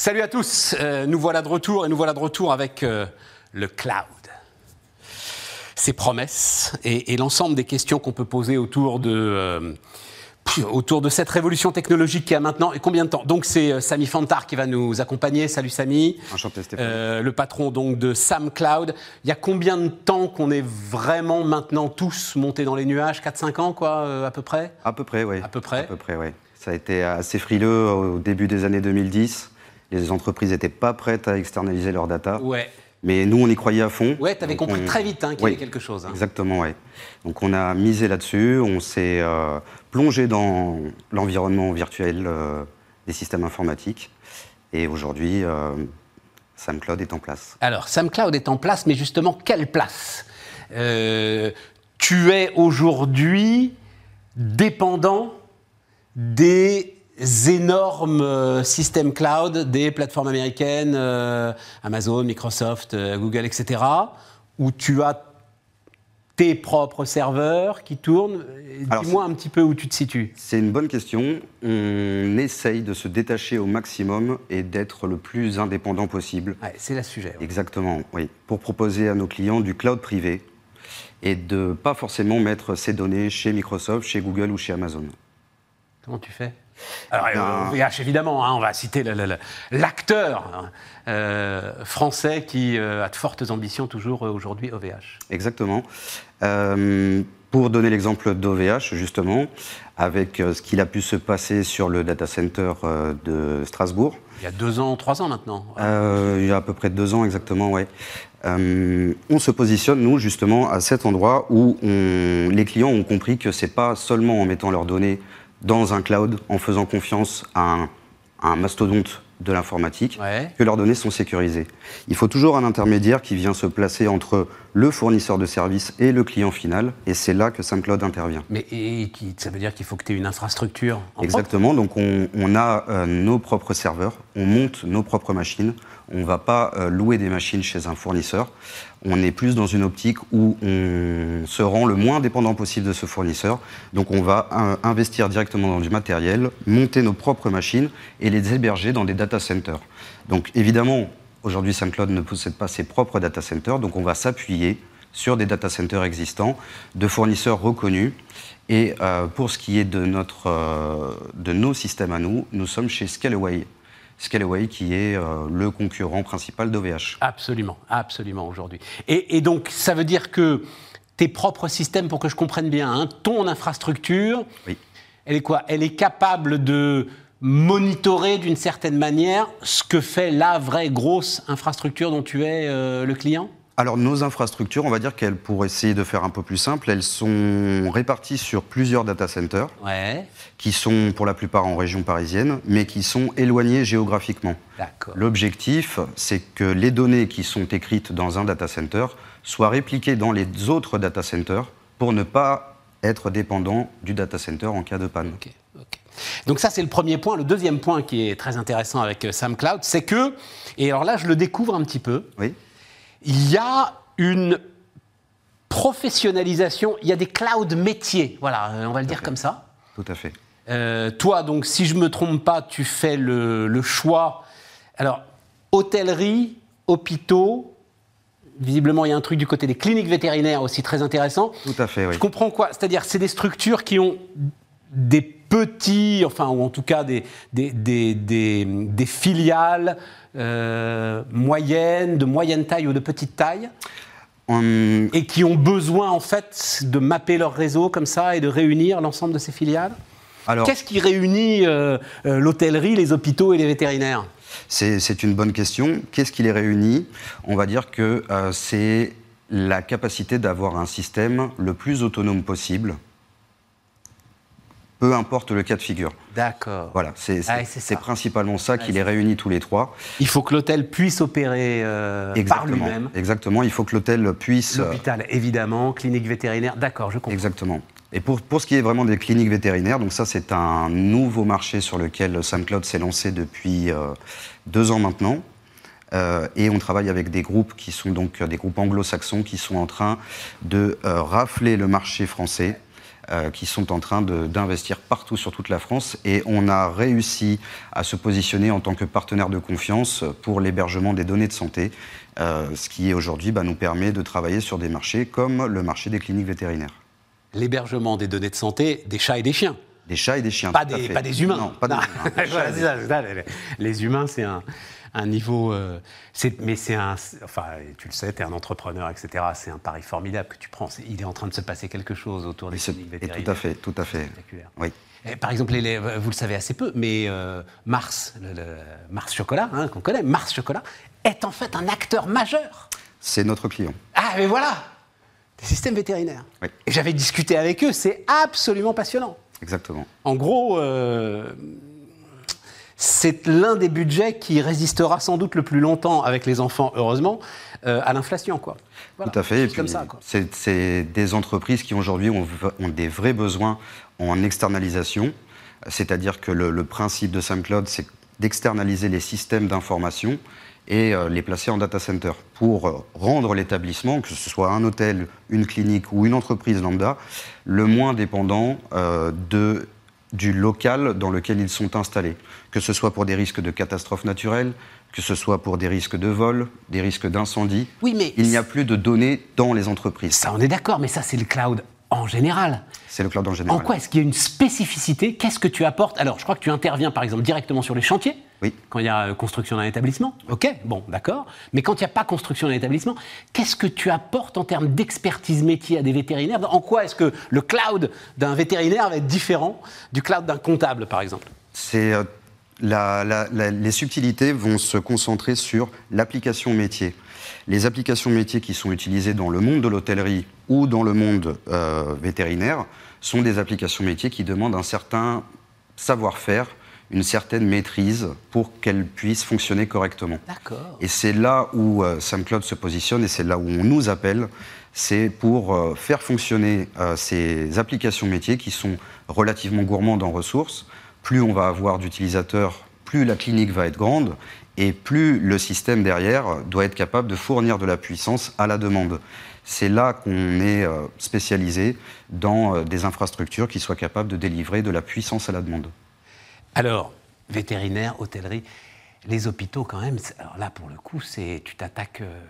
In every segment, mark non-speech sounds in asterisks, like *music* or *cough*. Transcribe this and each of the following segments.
Salut à tous, Euh, nous voilà de retour et nous voilà de retour avec euh, le cloud. Ses promesses et, et l'ensemble des questions qu'on peut poser autour de, euh, autour de cette révolution technologique qui a maintenant et combien de temps Donc c'est Samy Fantar qui va nous accompagner. Salut Samy. Enchanté Stéphane. Le patron donc de Sam Cloud. Il y a combien de temps qu'on est vraiment maintenant tous montés dans les nuages? 4-5 ans quoi à peu près? À peu près, oui. À peu près À peu près, oui. Ça a été assez frileux au début des années 2010. Les entreprises n'étaient pas prêtes à externaliser leurs data. Ouais. Mais nous, on y croyait à fond. Ouais, t'avais Donc compris on- très vite hein, qu'il y Oui, avait quelque chose. hein. Exactement, oui. Donc on a misé là-dessus, on s'est euh, plongé dans l'environnement virtuel euh, des systèmes informatiques. Et aujourd'hui, euh, SamCloud est en place. Alors, SamCloud est en place, mais justement, quelle place? Euh, Tu es aujourd'hui dépendant des énormes euh, systèmes cloud des plateformes américaines, euh, Amazon, Microsoft, euh, Google, etc., où tu as tes propres serveurs qui tournent. Dis-moi un petit peu où tu te situes. C'est une bonne question. On essaye de se détacher au maximum et d'être le plus indépendant possible. Ouais, c'est le sujet. ouais. Exactement, oui. Pour proposer à nos clients du cloud privé et de pas forcément mettre ces données chez Microsoft, chez Google ou chez Amazon. Comment tu fais? Alors, Ben- euh, OVH, évidemment, hein, on va citer l'acteur hein, euh, français qui euh, a de fortes ambitions toujours euh, aujourd'hui, OVH. Exactement. Pour donner l'exemple d'OVH, justement, avec ce qu'il a pu se passer sur le data center de Strasbourg, Il y a deux ans, trois ans maintenant. Il y a à peu près deux ans exactement, ouais. Euh, on se positionne, nous, justement, à cet endroit où on- les clients ont compris que c'est pas seulement en mettant leurs données dans un cloud, en faisant confiance à un, à un mastodonte de l'informatique, Ouais. que leurs données sont sécurisées. Il faut toujours un intermédiaire qui vient se placer entre le fournisseur de services et le client final, et c'est là que SamCloud intervient. Mais et ça veut dire qu'il faut que tu aies une infrastructure en propre? Exactement, donc on, on a euh, nos propres serveurs, on monte nos propres machines, on ne va pas euh, louer des machines chez un fournisseur, on est plus dans une optique où on se rend le moins dépendant possible de ce fournisseur, donc on va euh, investir directement dans du matériel, monter nos propres machines et les héberger dans des data centers. Donc évidemment, aujourd'hui SamCloud ne possède pas ses propres data centers, donc on va s'appuyer sur des data centers existants, de fournisseurs reconnus. Et euh, pour ce qui est de, notre, euh, de nos systèmes à nous, nous sommes chez Scalaway. Scalaway qui est euh, le concurrent principal d'OVH. Absolument, absolument aujourd'hui. Et, et donc, ça veut dire que tes propres systèmes, pour que je comprenne bien, hein, ton infrastructure, Oui. elle est quoi? Elle est capable de monitorer d'une certaine manière ce que fait la vraie grosse infrastructure dont tu es euh, le client? Alors nos infrastructures, on va dire qu'elles, pour essayer de faire un peu plus simple, elles sont réparties sur plusieurs data centers Ouais, qui sont pour la plupart en région parisienne, mais qui sont éloignés géographiquement. L'objectif, c'est que les données qui sont écrites dans un data center soient répliquées dans les autres data centers pour ne pas être dépendant du data center en cas de panne. Donc ça, c'est le premier point. Le deuxième point qui est très intéressant avec euh, Sam Cloud, c'est que, et alors là, je le découvre un petit peu, Oui, il y a une professionnalisation, il y a des cloud métiers, voilà, euh, on va le dire comme ça. tout à fait. Euh, toi, donc, si je me trompe pas, tu fais le, le choix. Alors, hôtellerie, hôpitaux, visiblement, il y a un truc du côté des cliniques vétérinaires aussi très intéressant. Tout à fait, oui. Je comprends quoi? C'est-à-dire, c'est des structures qui ont des petits, enfin, ou en tout cas des, des, des, des- des filiales euh, moyennes, de moyenne taille ou de petite taille, Hum, et qui ont besoin, en fait, de mapper leur réseau comme ça et de réunir l'ensemble de ces filiales? Alors, Qu'est-ce qui réunit euh, euh, l'hôtellerie, les hôpitaux et les vétérinaires? C'est c'est une bonne question. Qu'est-ce qui les réunit? On va dire que euh, c'est la capacité d'avoir un système le plus autonome possible, peu importe le cas de figure. D'accord. Voilà, c'est Ah, ça. principalement ça qui Ouais, les réunit tous les trois. Il faut que l'hôtel puisse opérer euh, par lui-même. Exactement. Il faut que l'hôtel puisse. euh, L'hôpital, évidemment, clinique vétérinaire. D'accord, je comprends. Exactement. Et pour, pour ce qui est vraiment des cliniques vétérinaires, donc ça c'est un nouveau marché sur lequel SamCloud s'est lancé depuis euh, deux ans maintenant. Euh, et on travaille avec des groupes qui sont donc des groupes anglo-saxons qui sont en train de rafler le marché français euh, qui sont en train d'investir partout sur toute la France. Et on a réussi à se positionner en tant que partenaire de confiance pour l'hébergement des données de santé, euh, ce qui aujourd'hui bah, nous permet de travailler sur des marchés comme le marché des cliniques vétérinaires. L'hébergement des données de santé des chats et des chiens des chats et des chiens. Pas, des, pas des, humains. Non, pas des humains. *laughs* les, humains, c'est un, un, niveau. Euh, mais c'est un. Enfin, tu le sais, tu es un entrepreneur, etc. C'est un pari formidable que tu prends. il est en train de se passer quelque chose autour des cliniques vétérinaires. Tout à fait, tout à fait. Oui. par exemple, les, vous le savez assez peu, mais euh, Mars, le, Mars Chocolat, hein, qu'on connaît, Mars Chocolat, est en fait un acteur majeur. C'est notre client. Ah, mais voilà Des systèmes vétérinaires. Oui. Et j'avais discuté avec eux, c'est absolument passionnant. Exactement. En gros, euh, c'est l'un des budgets qui résistera sans doute le plus longtemps avec les enfants, heureusement, euh, à l'inflation. Quoi. Tout à fait. c'est des entreprises qui aujourd'hui ont, des vrais besoins en externalisation. C'est-à-dire que le, le, principe de SamCloud, c'est d'externaliser les systèmes d'information et euh, les placer en data center pour euh, rendre l'établissement, que ce soit un hôtel, une clinique ou une entreprise lambda, le moins dépendant euh, de, du local dans lequel ils sont installés. Que ce soit pour des risques de catastrophes naturelles, que ce soit pour des risques de vol, des risques d'incendie. Oui, mais il n'y a plus de données dans les entreprises. Ça, on est d'accord, mais ça, c'est le cloud en général. C'est le cloud en général. En quoi est-ce qu'il y a une spécificité? Qu'est-ce que tu apportes? Alors, je crois que tu interviens, par exemple, directement sur les chantiers. Oui. Quand il y a euh, construction d'un établissement. OK, bon, d'accord. Mais quand il n'y a pas construction d'un établissement, qu'est-ce que tu apportes en termes d'expertise métier à des vétérinaires? En quoi est-ce que le cloud d'un vétérinaire va être différent du cloud d'un comptable, par exemple? C'est. Euh, les subtilités vont se concentrer sur l'application métier les applications métiers qui sont utilisées dans le monde de l'hôtellerie ou dans le monde euh, vétérinaire sont des applications métiers qui demandent un certain savoir-faire, une certaine maîtrise pour qu'elles puissent fonctionner correctement. Et c'est là où euh, SamCloud se positionne et c'est là où on nous appelle, c'est pour euh, faire fonctionner ces applications métiers qui sont relativement gourmandes en ressources. Plus on va avoir d'utilisateurs, plus la clinique va être grande et plus le système derrière doit être capable de fournir de la puissance à la demande. C'est là qu'on est euh, spécialisé dans euh, des infrastructures qui soient capables de délivrer de la puissance à la demande. Alors, vétérinaire, hôtellerie, les hôpitaux quand même, alors là pour le coup, c'est tu t'attaques euh,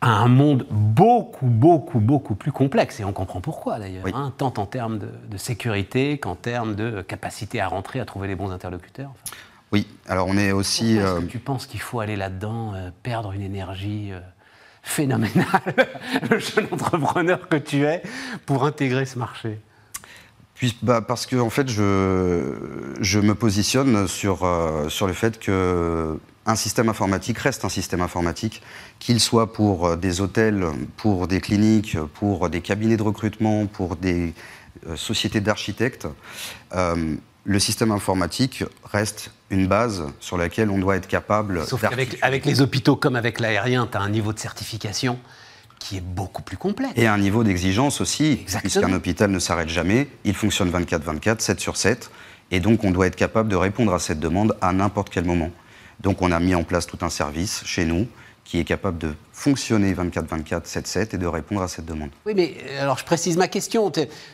à un monde beaucoup, beaucoup, beaucoup plus complexe. Et on comprend pourquoi d'ailleurs, hein, tant en termes de, sécurité qu'en termes de capacité à rentrer, à trouver les bons interlocuteurs. Oui, alors on est aussi. Est-ce que euh, tu penses qu'il faut aller là-dedans, euh, perdre une énergie euh, phénoménale, *laughs* le jeune entrepreneur que tu es, pour intégrer ce marché? Puis, bah, Parce que en fait, je, je me positionne sur, sur le fait que un système informatique reste un système informatique, qu'il soit pour des hôtels, pour des cliniques, pour des cabinets de recrutement, pour des sociétés d'architectes le système informatique reste une base sur laquelle on doit être capable. Sauf qu'avec avec les hôpitaux comme avec l'aérien, tu as un niveau de certification qui est beaucoup plus complexe. Et un niveau d'exigence aussi, puisqu'un hôpital ne s'arrête jamais, il fonctionne 24-24, 7 sur 7, et donc on doit être capable de répondre à cette demande à n'importe quel moment. Donc on a mis en place tout un service chez nous qui est capable de fonctionner 24-24, 7-7 et de répondre à cette demande. Oui, mais euh, alors je précise ma question.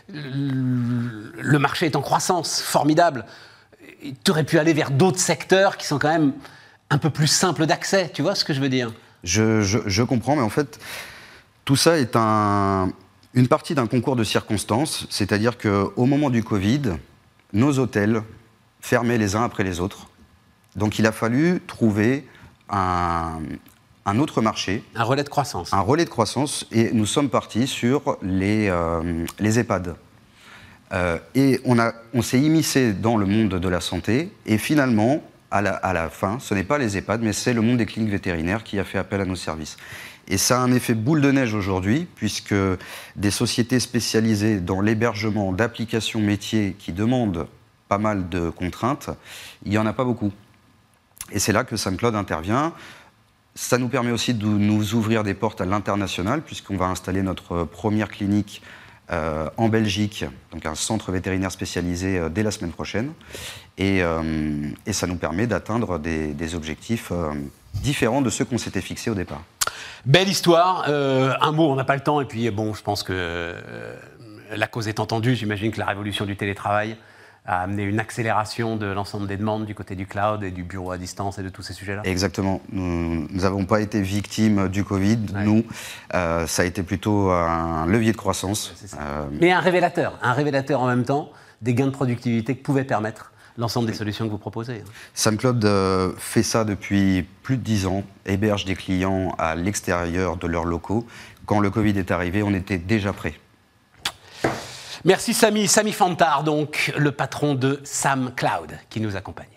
Le marché est en croissance, formidable. Tu aurais pu aller vers d'autres secteurs qui sont quand même un peu plus simples d'accès, tu vois ce que je veux dire? Je, comprends, mais en fait, tout ça est un, une partie d'un concours de circonstances, c'est-à-dire qu'au moment du Covid, nos hôtels fermaient les uns après les autres. Donc il a fallu trouver un, un autre marché. Un relais de croissance. Un relais de croissance. Et nous sommes partis sur les, euh, les EHPAD. Euh, et on, on s'est immiscé dans le monde de la santé. Et finalement, à la, fin, ce n'est pas les EHPAD, mais c'est le monde des cliniques vétérinaires qui a fait appel à nos services. Et ça a un effet boule de neige aujourd'hui, puisque des sociétés spécialisées dans l'hébergement d'applications métiers qui demandent pas mal de contraintes, il n'y en a pas beaucoup. Et c'est là que SamCloud intervient. Ça nous permet aussi de nous ouvrir des portes à l'international, puisqu'on va installer notre première clinique euh, en Belgique, donc un centre vétérinaire spécialisé euh, dès la semaine prochaine. Et, euh, ça nous permet d'atteindre des, objectifs différents de ceux qu'on s'était fixés au départ. Belle histoire. un mot, on n'a pas le temps. Et puis, bon, je pense que la cause est entendue, j'imagine que la révolution du télétravail a amené une accélération de l'ensemble des demandes du côté du cloud et du bureau à distance et de tous ces sujets-là Exactement. Nous n'avons pas été victimes du Covid. Nous, euh, ça a été plutôt un levier de croissance. Euh, Mais un révélateur, un révélateur en même temps des gains de productivité que pouvaient permettre l'ensemble des solutions que vous proposez. SamCloud euh, fait ça depuis plus de 10 ans, héberge des clients à l'extérieur de leurs locaux. Quand le Covid est arrivé, on était déjà prêt. Merci Samy, Samy Fantar, donc le patron de Sam Cloud, qui nous accompagne.